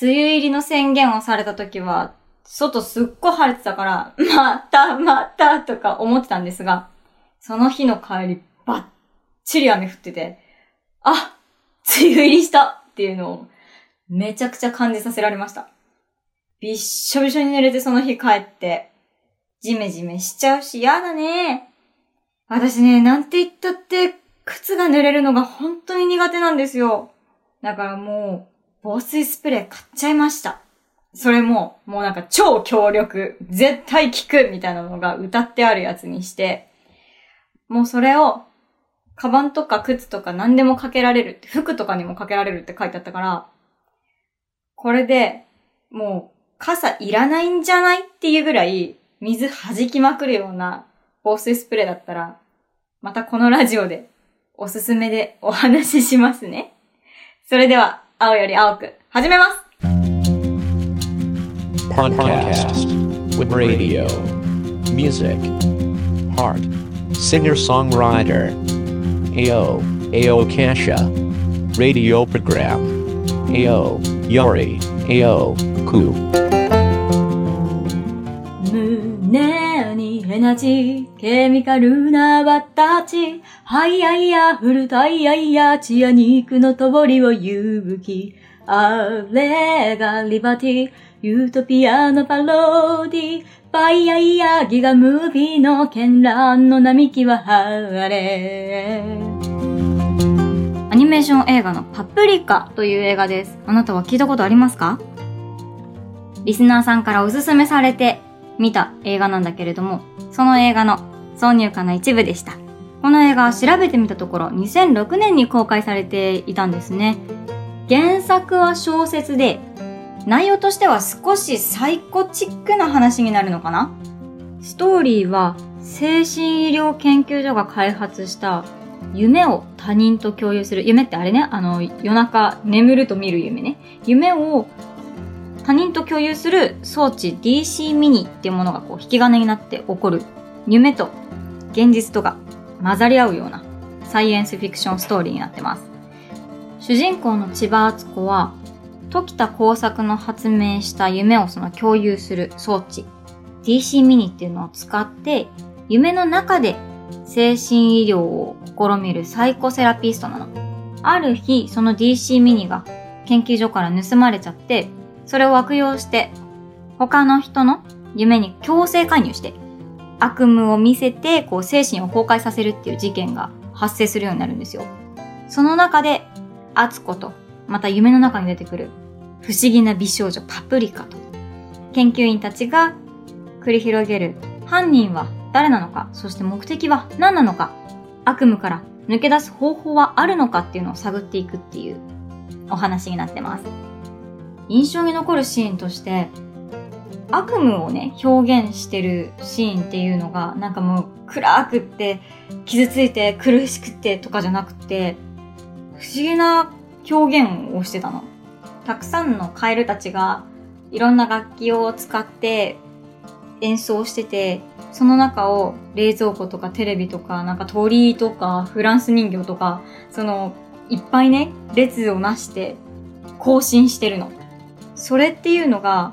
梅雨入りの宣言をされた時は、外すっごい晴れてたから、またまたとか思ってたんですが、その日の帰り、ばっちり雨降ってて、あ梅雨入りしたっていうのを、めちゃくちゃ感じさせられました。びっしょびしょに濡れてその日帰って、ジメジメしちゃうし、やだね。私ね、なんて言ったって、靴が濡れるのが本当に苦手なんですよ。だからもう、防水スプレー買っちゃいました。それも、もうなんか超強力、絶対効くみたいなのが歌ってあるやつにして、もうそれを、カバンとか靴とか何でもかけられる、服とかにもかけられるって書いてあったから、これで、もう、傘いらないんじゃないっていうぐらい、水弾きまくるような防水スプレーだったら、またこのラジオでおすすめでお話ししますね。それでは、青より青く、始めます Podcast with radio, music, heart, singer songwriter, AO, AO Kasha, radio program, AO, Yori, AO, Ku. エナジー、ケミカルな私。ハイヤイヤ、フルタイヤイヤ、血や肉の通りを勇気。あれがリバティ、ユートピアのパロディ。バイヤイヤ、ギガムービーの絢爛の並木は晴れ。アニメーション映画のパプリカという映画です。あなたは聞いたことありますか？リスナーさんからおすすめされて見た映画なんだけれども、その映画の挿入歌の一部でした。この映画調べてみたところ2006年に公開されていたんですね。原作は小説で、内容としては少しサイコチックな話になるのかな？ストーリーは精神医療研究所が開発した夢を他人と共有する。夢ってあれね、あの夜中眠ると見る夢ね。夢を他人と共有する装置 DC ミニっていうものがこう引き金になって起こる夢と現実とが混ざり合うようなサイエンスフィクションストーリーになってます。主人公の千葉敦子は時田工作の発明した夢をその共有する装置 DC ミニっていうのを使って夢の中で精神医療を試みるサイコセラピストなの。ある日、その DC ミニが研究所から盗まれちゃって、それを悪用して、他の人の夢に強制介入して、悪夢を見せて、こう、精神を崩壊させるっていう事件が発生するようになるんですよ。その中で、アツコと、また夢の中に出てくる、不思議な美少女パプリカと、研究員たちが繰り広げる、犯人は誰なのか、そして目的は何なのか、悪夢から抜け出す方法はあるのかっていうのを探っていくっていうお話になってます。印象に残るシーンとして、悪夢をね、表現してるシーンっていうのが、なんかもう暗くって、傷ついて苦しくてとかじゃなくて、不思議な表現をしてたの。たくさんのカエルたちが、いろんな楽器を使って演奏してて、その中を冷蔵庫とかテレビとか、なんか鳥居とかフランス人形とか、その、いっぱいね、列をなして更新してるの。それっていうのが、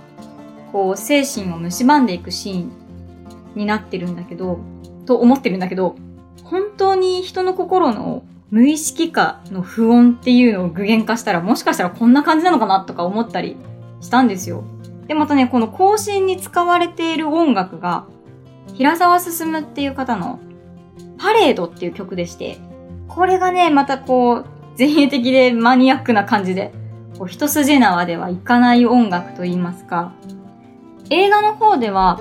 こう、精神を蝕んでいくシーンになってるんだけど、と思ってるんだけど、本当に人の心の無意識化の不穏っていうのを具現化したら、もしかしたらこんな感じなのかなとか思ったりしたんですよ。で、またね、この更新に使われている音楽が、平沢進っていう方のパレードっていう曲でして、これがね、またこう、前衛的でマニアックな感じで、こう一筋縄ではいかない音楽と言いますか、映画の方では、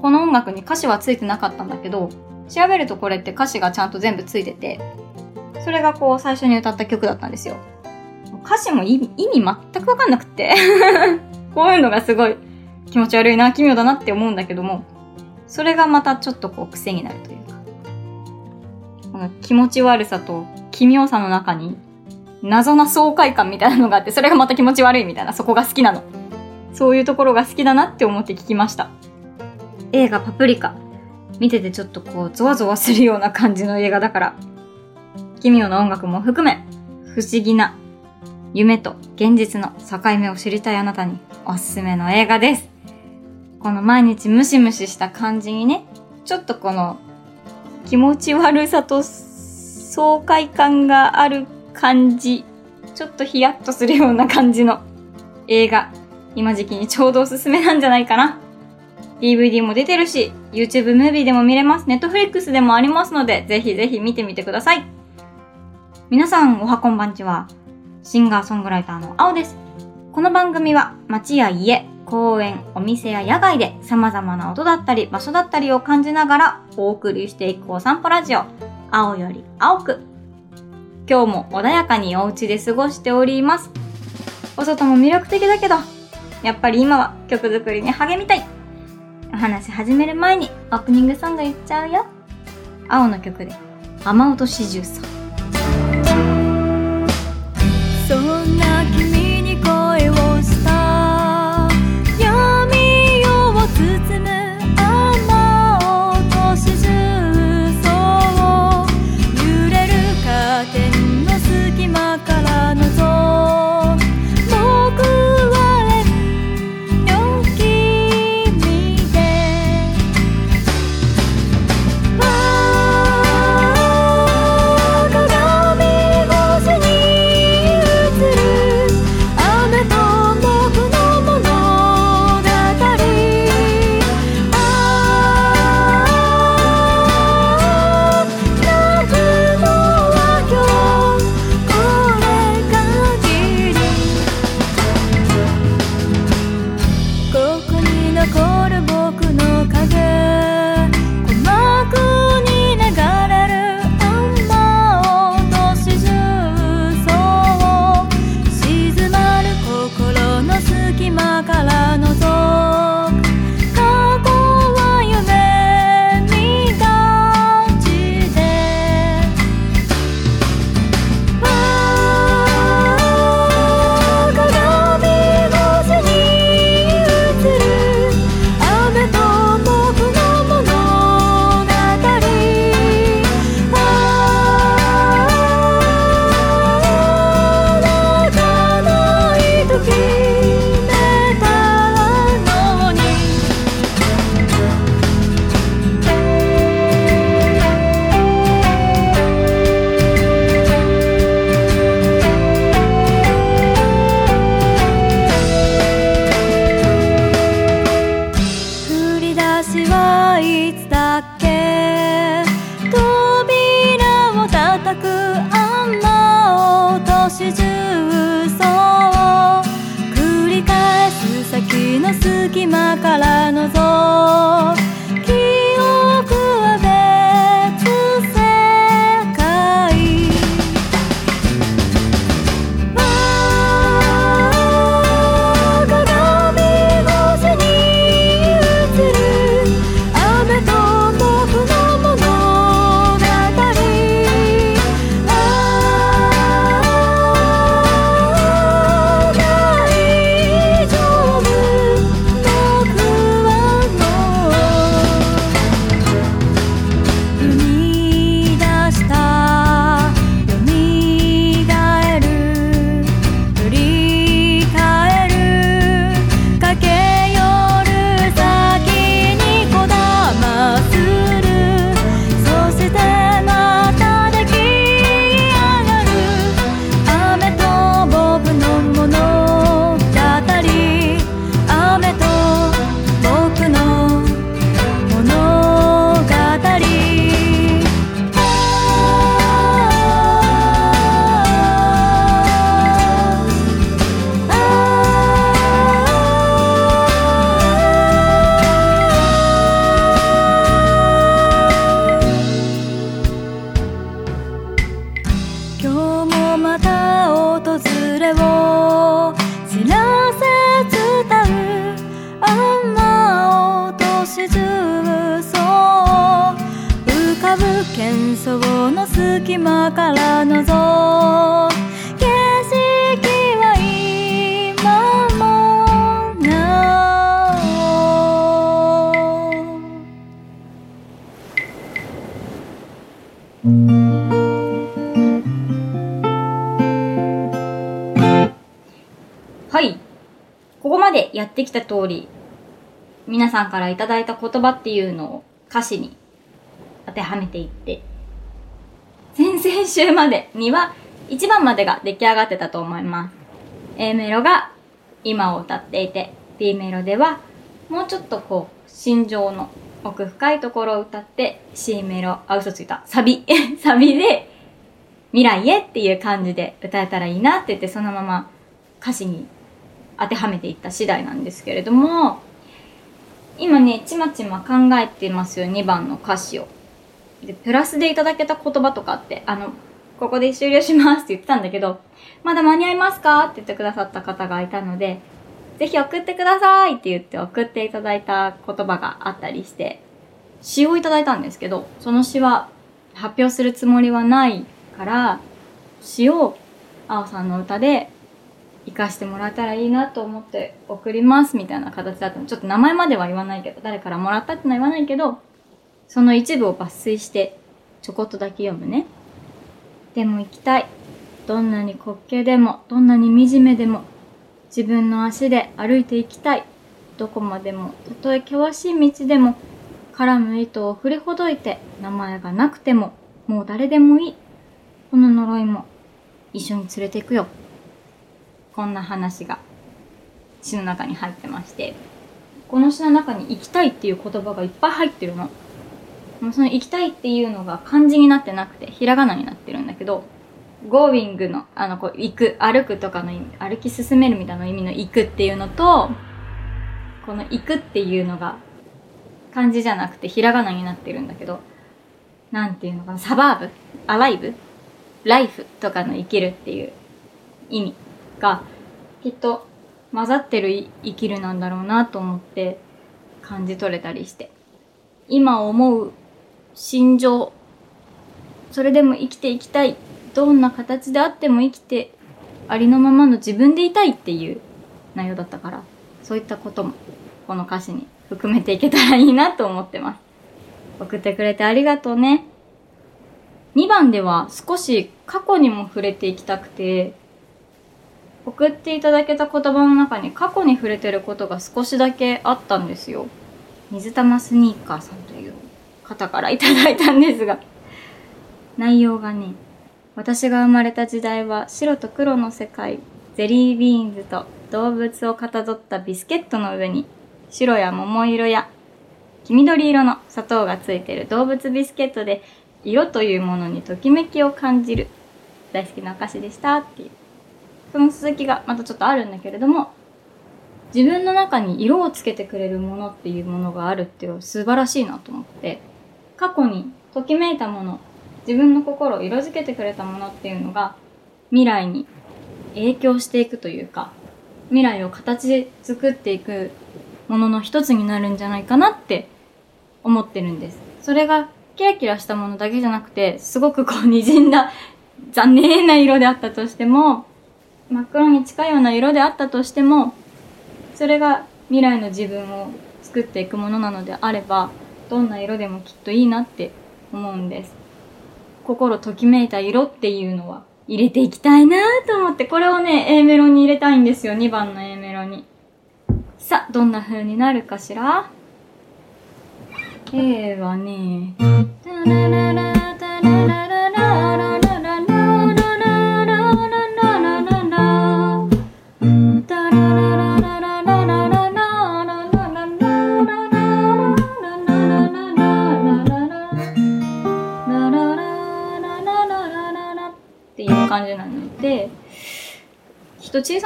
この音楽に歌詞はついてなかったんだけど、調べるとこれって歌詞がちゃんと全部ついてて、それがこう最初に歌った曲だったんですよ。歌詞も意味意味全くわかんなくて。こういうのがすごい気持ち悪いな、奇妙だなって思うんだけども、それがまたちょっとこう癖になるというか、気持ち悪さと奇妙さの中に謎な爽快感みたいなのがあって、それがまた気持ち悪いみたいな、そこが好きなの。そういうところが好きだなって思って聞きました。映画パプリカ。見ててちょっとこう、ゾワゾワするような感じの映画だから、奇妙な音楽も含め、不思議な夢と現実の境目を知りたいあなたにおすすめの映画です。この毎日ムシムシした感じにね、ちょっとこの気持ち悪さと爽快感がある感じ、ちょっとヒヤッとするような感じの映画、今時期にちょうどおすすめなんじゃないかな。DVD も出てるし、YouTube ムービーでも見れます。Netflix でもありますので、ぜひぜひ見てみてください。皆さん、おはこんばんちは。シンガーソングライターの青です。この番組は街や家、公園、お店や野外で様々な音だったり場所だったりを感じながらお送りしていくお散歩ラジオ、青より青く。今日も穏やかにお家で過ごしております。お外も魅力的だけど、やっぱり今は曲作りに励みたい。お話始める前にオープニングソングいっちゃうよ。青の曲で雨音四十三。ここまでやってきた通り、皆さんからいただいた言葉っていうのを歌詞に当てはめていって、先々週までには1番までが出来上がってたと思います。A メロが今を歌っていて、B メロではもうちょっとこう、心情の奥深いところを歌って、C メロ、あ、嘘ついた。サビ。サビで、未来へっていう感じで歌えたらいいなって言って、そのまま歌詞に当てはめていった次第なんですけれども、今ね、ちまちま考えてますよ、2番の歌詞を。で、プラスでいただけた言葉とかって、あの、ここで終了しますって言ってたんだけど、まだ間に合いますか？って言ってくださった方がいたので、ぜひ送ってくださいって言って送っていただいた言葉があったりして、詩をいただいたんですけど、その詩は発表するつもりはないから、詩を青さんの歌で活かしてもらえたらいいなと思って送りますみたいな形だったの。ちょっと名前までは言わないけど、誰からもらったってのは言わないけど、その一部を抜粋してちょこっとだけ読むね。でも行きたい。どんなに滑稽でも、どんなに惨めでも、自分の足で歩いていきたい。どこまでも、たとえ険しい道でも、絡む糸を振りほどいて、名前がなくても、もう誰でもいい。この呪いも、一緒に連れて行くよ。こんな話が、詩の中に入ってまして、この詩の中に行きたいっていう言葉がいっぱい入ってるの。もうその行きたいっていうのが漢字になってなくて、ひらがなになってるんだけど、going の、あの、こう、行く、歩くとかの意味、歩き進めるみたいな意味の行くっていうのと、この行くっていうのが、漢字じゃなくてひらがなになってるんだけど、なんていうのかな、サバーブ？アライブ？ライフ？とかの生きるっていう意味。が、きっと混ざってる生きるなんだろうなと思って感じ取れたりして。今思う心情、それでも生きていきたい。どんな形であっても生きて、ありのままの自分でいたいっていう内容だったから、そういったこともこの歌詞に含めていけたらいいなと思ってます。送ってくれてありがとうね。2番では少し過去にも触れていきたくて、送っていただけた言葉の中に過去に触れてることが少しだけあったんですよ。水玉スニーカーさんという方からいただいたんですが、内容がね、私が生まれた時代は白と黒の世界、ゼリービーンズと動物をかたどったビスケットの上に白や桃色や黄緑色の砂糖がついてる動物ビスケットで色というものにときめきを感じる大好きなお菓子でしたっていう。その続きがまたちょっとあるんだけれども、自分の中に色をつけてくれるものっていうものがあるっていうのは素晴らしいなと思って、過去にときめいたもの、自分の心を色づけてくれたものっていうのが未来に影響していくというか、未来を形作っていくものの一つになるんじゃないかなって思ってるんです。それがキラキラしたものだけじゃなくて、すごくこう滲んだ残念な色であったとしても、真っ黒に近いような色であったとしても、それが未来の自分を作っていくものなのであれば、どんな色でもきっといいなって思うんです。心ときめいた色っていうのは入れていきたいなと思って、これをね、A メロに入れたいんですよ、2番の A メロに。さあ、どんな風になるかしら ?A はね、って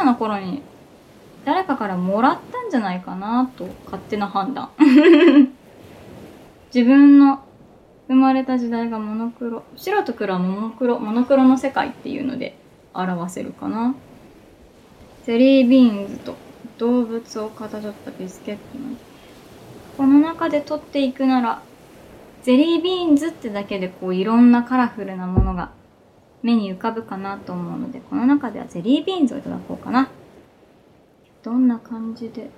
きっと小さな頃に誰かからもらったんじゃないかなと勝手な判断。自分の生まれた時代がモノクロ、白と黒はモノクロ、モノクロの世界っていうので表せるかな。ゼリービーンズと動物をかたどったビスケットのこの中で取っていくなら、ゼリービーンズってだけでこういろんなカラフルなものが目に浮かぶかなと思うので、この中ではゼリービーンズをいただこうかな。どんな感じで？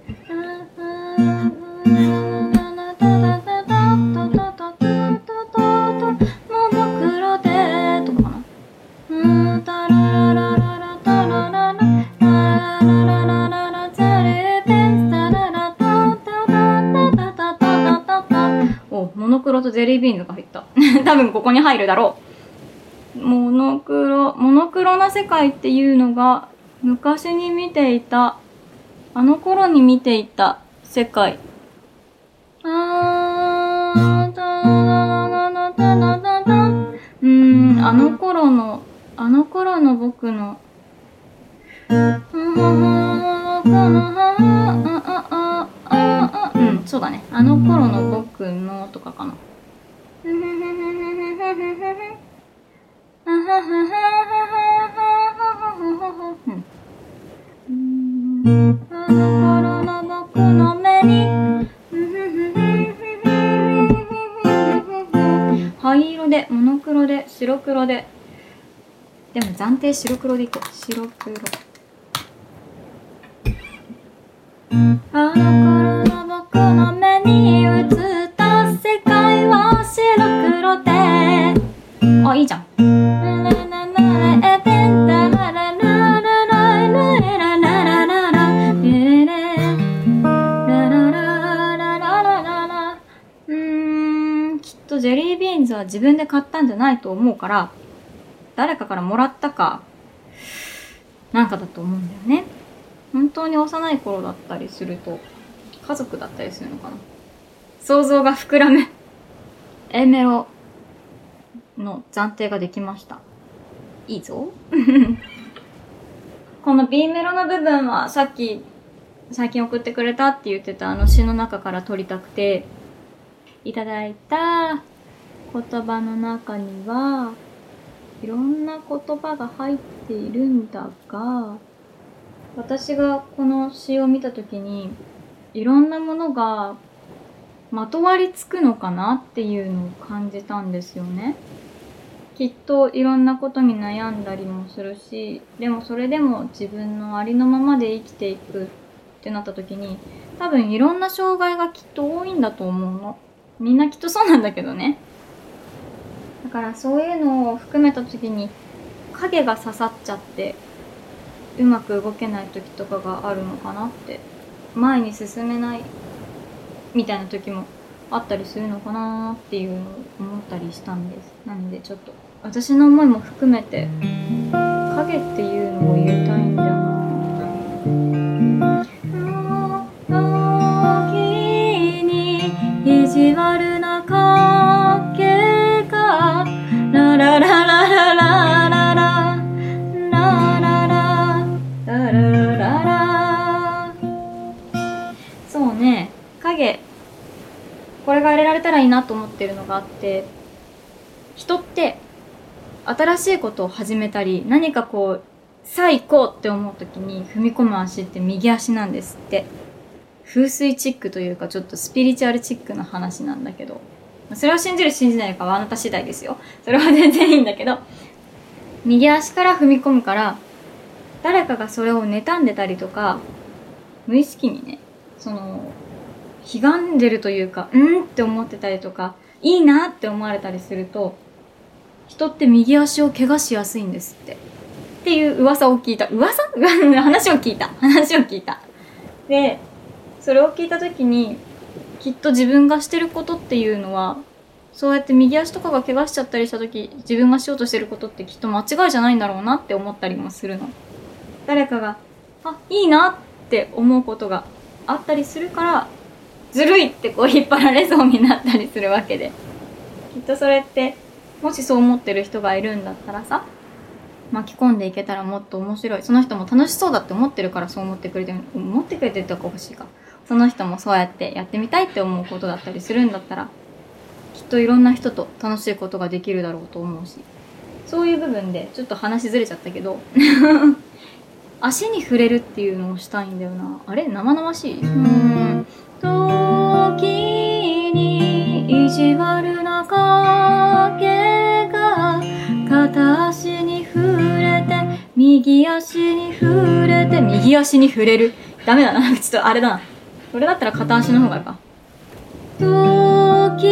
おモノクロとゼリービーンズが入った 多分ここに入るだろうモノクロモノクロな世界っていうのが昔に見ていたあの頃に見ていた世界あータラララタラタタうーんあの頃のあの頃の僕のうん、そうだね。あの頃の僕のとかかな。灰色で、モノクロで、白黒で。でも暫定白黒でいこう。白黒。あでないと思うから、誰かからもらったか、なんかだと思うんだよね。本当に幼い頃だったりすると、家族だったりするのかな。想像が膨らむ。A メロの暫定ができました。いいぞ。この B メロの部分はさっき最近送ってくれたって言ってたあの詩の中から取りたくて、いただいた言葉の中には、いろんな言葉が入っているんだが、私がこの詩を見たときに、いろんなものがまとわりつくのかなっていうのを感じたんですよね。きっといろんなことに悩んだりもするし、でもそれでも自分のありのままで生きていくってなった時に、多分いろんな障害がきっと多いんだと思うの。みんなきっとそうなんだけどね。だからそういうのを含めた時に影が刺さっちゃってうまく動けない時とかがあるのかなって前に進めないみたいな時もあったりするのかなっていうのを思ったりしたんです。なのでちょっと私の思いも含めて影っていうのを入れたいんだよな。時に意地悪な影。これが入れられたらいいなと思ってるのがあって人って新しいことを始めたり何かこうさあ行こうって思う時に踏み込む足って右足なんですって。風水チックというかちょっとスピリチュアルチックな話なんだけど。それを信じる信じないかはあなた次第ですよ。それは全然いいんだけど。右足から踏み込むから誰かがそれを妬んでたりとか無意識にねその悲願んでるというかうんって思ってたりとかいいなって思われたりすると人って右足を怪我しやすいんですって。っていう噂を聞いた。噂？話を聞いた。話を聞いた。でそれを聞いた時にきっと自分がしてることっていうのはそうやって右足とかが怪我しちゃったりした時自分がしようとしてることってきっと間違いじゃないんだろうなって思ったりもするの。誰かがあいいなって思うことがあったりするからずるいってこう引っ張られそうになったりするわけで。きっとそれってもしそう思ってる人がいるんだったらさ巻き込んでいけたらもっと面白い。その人も楽しそうだって思ってるからそう思ってくれてる思ってくれてるとか欲しいか。その人もそうやってやってみたいって思うことだったりするんだったらきっといろんな人と楽しいことができるだろうと思うし。そういう部分でちょっと話ずれちゃったけど 足に触れるっていうのをしたいんだよな。あれ？生々しい？うん。時に意地悪な影が片足に触れて右足に触れて右足に触れる。ダメだな。ちょっとあれだな。それだったら片足の方がいいか。時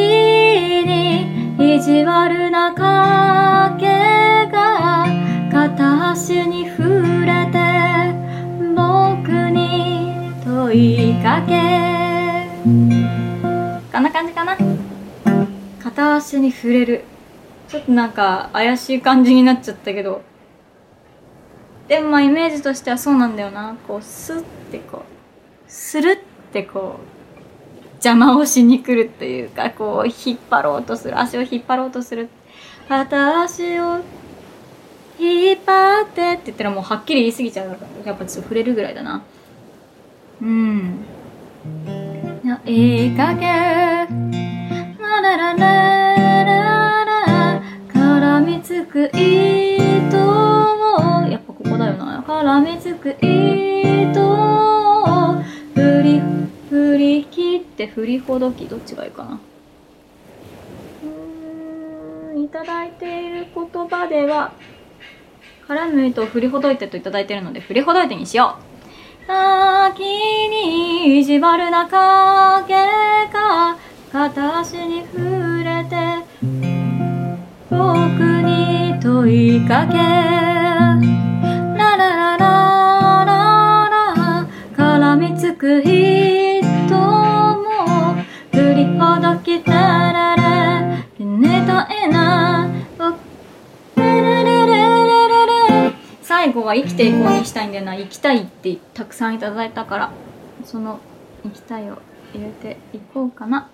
に意地悪な影が片足に触れて僕に問いかけこんな感じかな？片足に触れる。ちょっとなんか怪しい感じになっちゃったけど。でもまあイメージとしてはそうなんだよな。こうスッてこうスルってこう邪魔をしに来るっていうかこう引っ張ろうとする。足を引っ張ろうとする。片足を引っ張ってって言ったらもうはっきり言い過ぎちゃうからやっぱちょっと触れるぐらいだな。うん。いいかけララララララ絡みつく糸をやっぱここだよな絡みつく糸を振り振り切って振りほどきどっちがいいかなうんいただいている言葉では絡む糸を振りほどいてといただいているので振りほどいてにしように意地悪な影が片足に触れて僕に問いかけララララララ絡みつく人も振りほどきたららねたえな。最後は生きていこうにしたいんだよな生きたいってたくさんいただいたからその生きたいを入れていこうかな。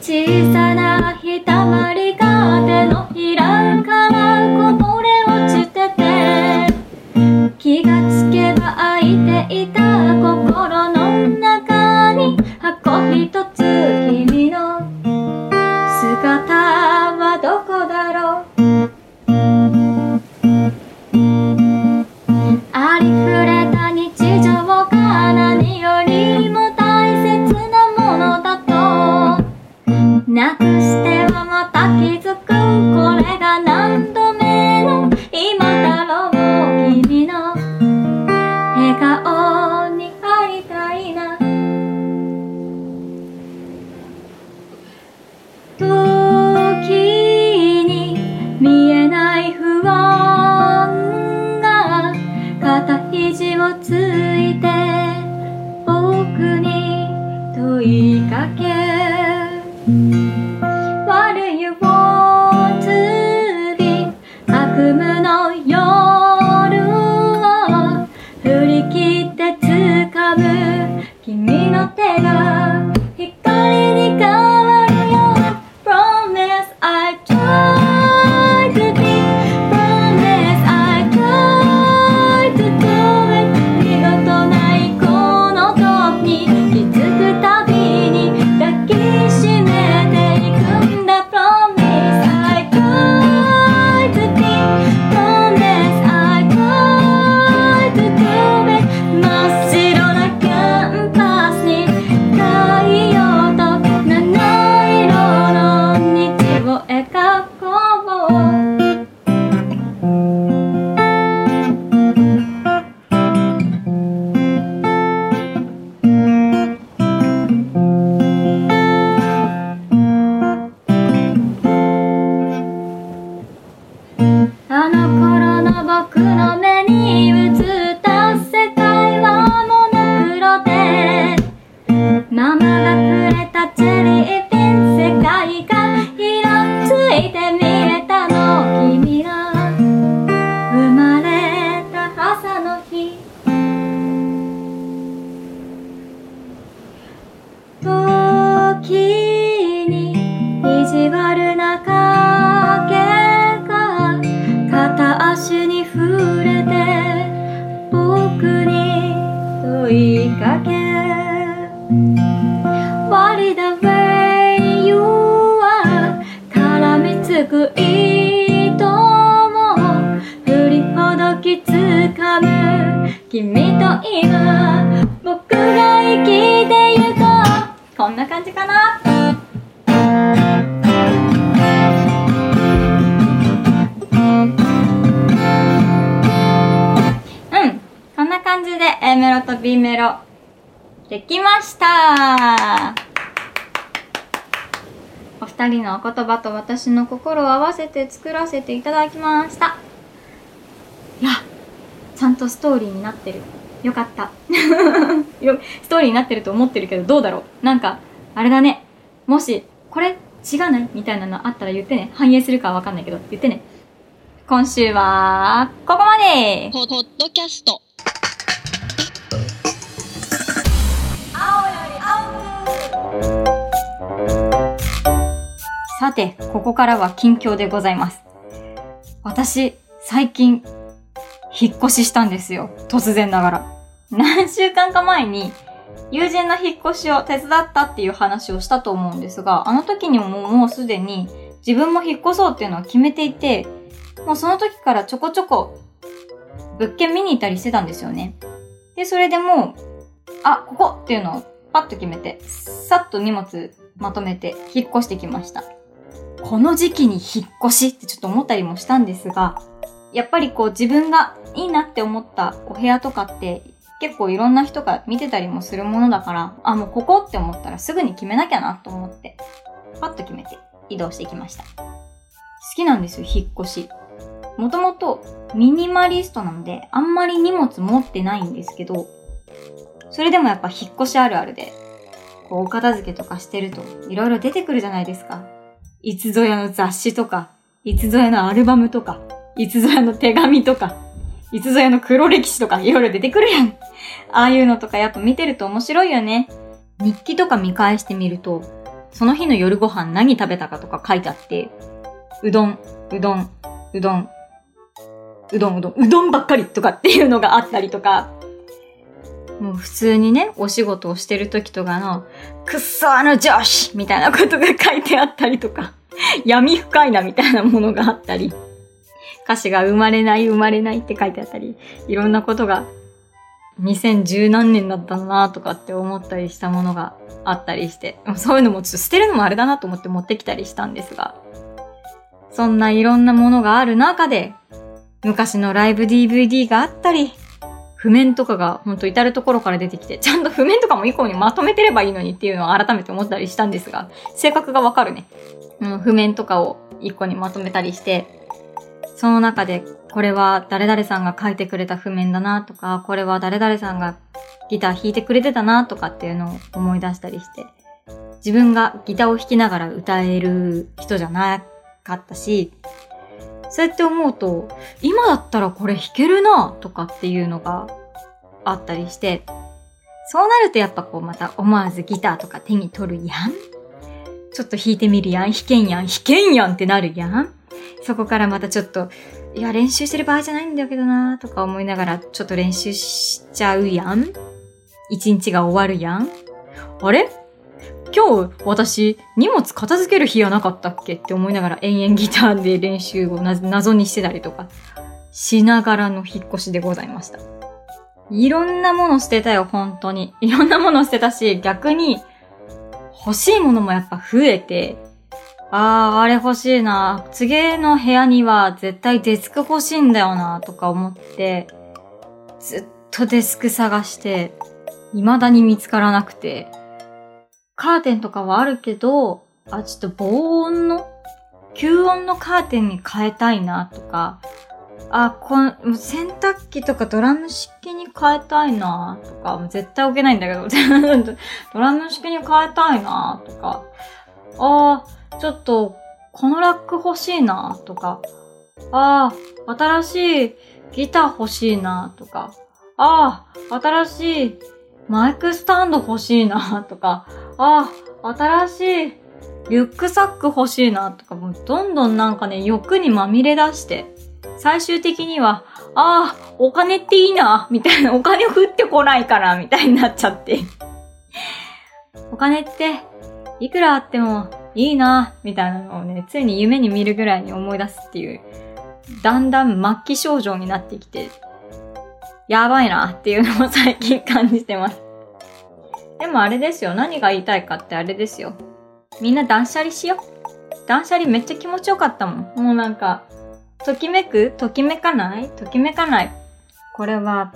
小さなひたまりが手のひらからこぼれ落ちてて気がつけば空いていた心の中に箱一つ君の私の心を合わせて作らせていただきましたいやちゃんとストーリーになってる。よかった。ストーリーになってると思ってるけど、どうだろうなんか、あれだね。もし、これ違うないみたいなのあったら言ってね。反映するかはわかんないけど、言ってね。今週は、ここまでポッドキャストさて、ここからは近況でございます。私、最近、引っ越ししたんですよ。突然ながら。何週間か前に、友人の引っ越しを手伝ったっていう話をしたと思うんですが、あの時にももうすでに自分も引っ越そうっていうのは決めていて、もうその時からちょこちょこ物件見に行ったりしてたんですよね。で、それでもう、あ、ここっていうのをパッと決めて、さっと荷物まとめて引っ越してきました。この時期に引っ越しってちょっと思ったりもしたんですが、やっぱりこう自分がいいなって思ったお部屋とかって結構いろんな人が見てたりもするものだから、あ、もうここって思ったらすぐに決めなきゃなと思って、パッと決めて移動してきました。好きなんですよ、引っ越し。もともとミニマリストなので、あんまり荷物持ってないんですけど、それでもやっぱ引っ越しあるあるで、こうお片付けとかしてるといろいろ出てくるじゃないですか。いつぞやの雑誌とか、いつぞやのアルバムとか、いつぞやの手紙とか、いつぞやの黒歴史とかいろいろ出てくるやん。ああいうのとかやっぱ見てると面白いよね。日記とか見返してみると、その日の夜ご飯何食べたかとか書いてあって、うどん、うどん、うどん、うどんうどん、うどんばっかりとかっていうのがあったりとか、もう普通にね、お仕事をしてる時とかの、くっそあの上司みたいなことが書いてあったりとか、闇深いなみたいなものがあったり、歌詞が生まれない生まれないって書いてあったり、いろんなことが2010何年だったなとかって思ったりしたものがあったりして、そういうのもちょっと捨てるのもあれだなと思って持ってきたりしたんですが、そんないろんなものがある中で、昔のライブ DVD があったり、譜面とかがほんと至るところから出てきて、ちゃんと譜面とかも以降にまとめてればいいのにっていうのを改めて思ったりしたんですが、性格がわかるね。うん、譜面とかを一個にまとめたりして、その中で、これは誰々さんが書いてくれた譜面だなとか、これは誰々さんがギター弾いてくれてたなとかっていうのを思い出したりして、自分がギターを弾きながら歌える人じゃなかったし、そうやって思うと、今だったらこれ弾けるなとかっていうのがあったりして、そうなるとやっぱこうまた思わずギターとか手に取るやん。ちょっと弾いてみるやん。弾けんやん。弾けんやんってなるやん。そこからまたちょっと、いや練習してる場合じゃないんだけどなとか思いながらちょっと練習しちゃうやん。一日が終わるやん。あれ？今日私荷物片付ける日はなかったっけって思いながら延々ギターで練習を謎にしてたりとかしながらの引っ越しでございました。いろんなもの捨てたよ、本当に。いろんなもの捨てたし、逆に欲しいものもやっぱ増えて、あー、あれ欲しいな。次の部屋には絶対デスク欲しいんだよな、とか思って、ずっとデスク探して、未だに見つからなくて、カーテンとかはあるけど、あ、ちょっと防音の、吸音のカーテンに変えたいなとか、あ、こん、もう洗濯機とかドラム式に変えたいなとか、もう絶対置けないんだけど、ドラム式に変えたいなとか、あー、ちょっと、このラック欲しいなとか、あー、新しいギター欲しいなとか、あー、新しいマイクスタンド欲しいなとか、あ、新しいリュックサック欲しいなとか、もうどんどんなんかね、欲にまみれ出して、最終的には、ああ、お金っていいな、みたいな、お金降ってこないから、みたいになっちゃって。お金って、いくらあってもいいな、みたいなのをね、ついに夢に見るぐらいに思い出すっていう、だんだん末期症状になってきて、やばいなっていうのを最近感じてます。でもあれですよ。何が言いたいかってあれですよ。みんな断捨離しよう。断捨離めっちゃ気持ちよかったもん。もうなんか、ときめく？ときめかない？ときめかない？これは、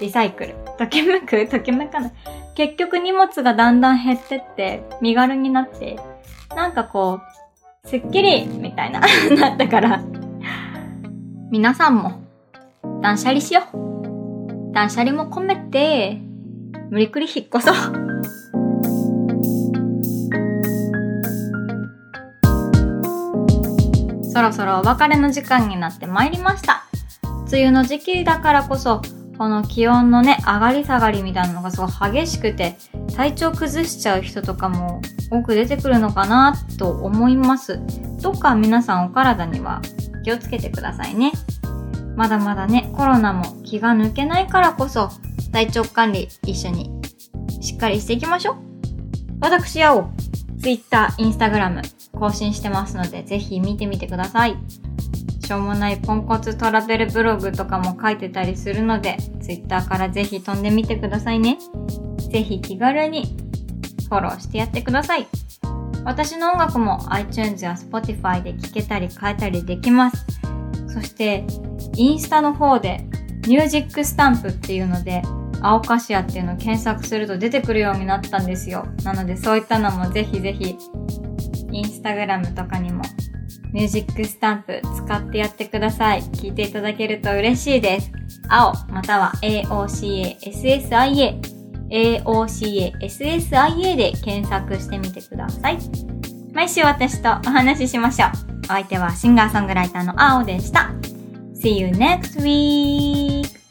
リサイクル。ときめく？ときめかない？結局荷物がだんだん減ってって、身軽になって、なんかこう、すっきりみたいな、なったから、皆さんも、断捨離しよう。断捨離も込めて、無理くり引っ越そう。そろそろお別れの時間になってまいりました。梅雨の時期だからこそ、この気温のね、上がり下がりみたいなのがすごい激しくて、体調崩しちゃう人とかも多く出てくるのかなと思います。どっか皆さんお体には気をつけてくださいね。まだまだね、コロナも気が抜けないからこそ、体調管理一緒にしっかりしていきましょう。私、青、Twitter、Instagram 更新してますので、ぜひ見てみてください。しょうもないポンコツトラベルブログとかも書いてたりするので、Twitter からぜひ飛んでみてくださいね。ぜひ気軽にフォローしてやってください。私の音楽も iTunes や Spotify で聴けたり変えたりできます。そして、インスタの方でミュージックスタンプっていうので、青カシアっていうのを検索すると出てくるようになったんですよ。なのでそういったのもぜひぜひ、インスタグラムとかにもミュージックスタンプ使ってやってください。聞いていただけると嬉しいです。青、または AOCASSIA、AOCASSIA で検索してみてください。毎週私とお話ししましょう。お相手はシンガーソングライターの青でした。See you next week!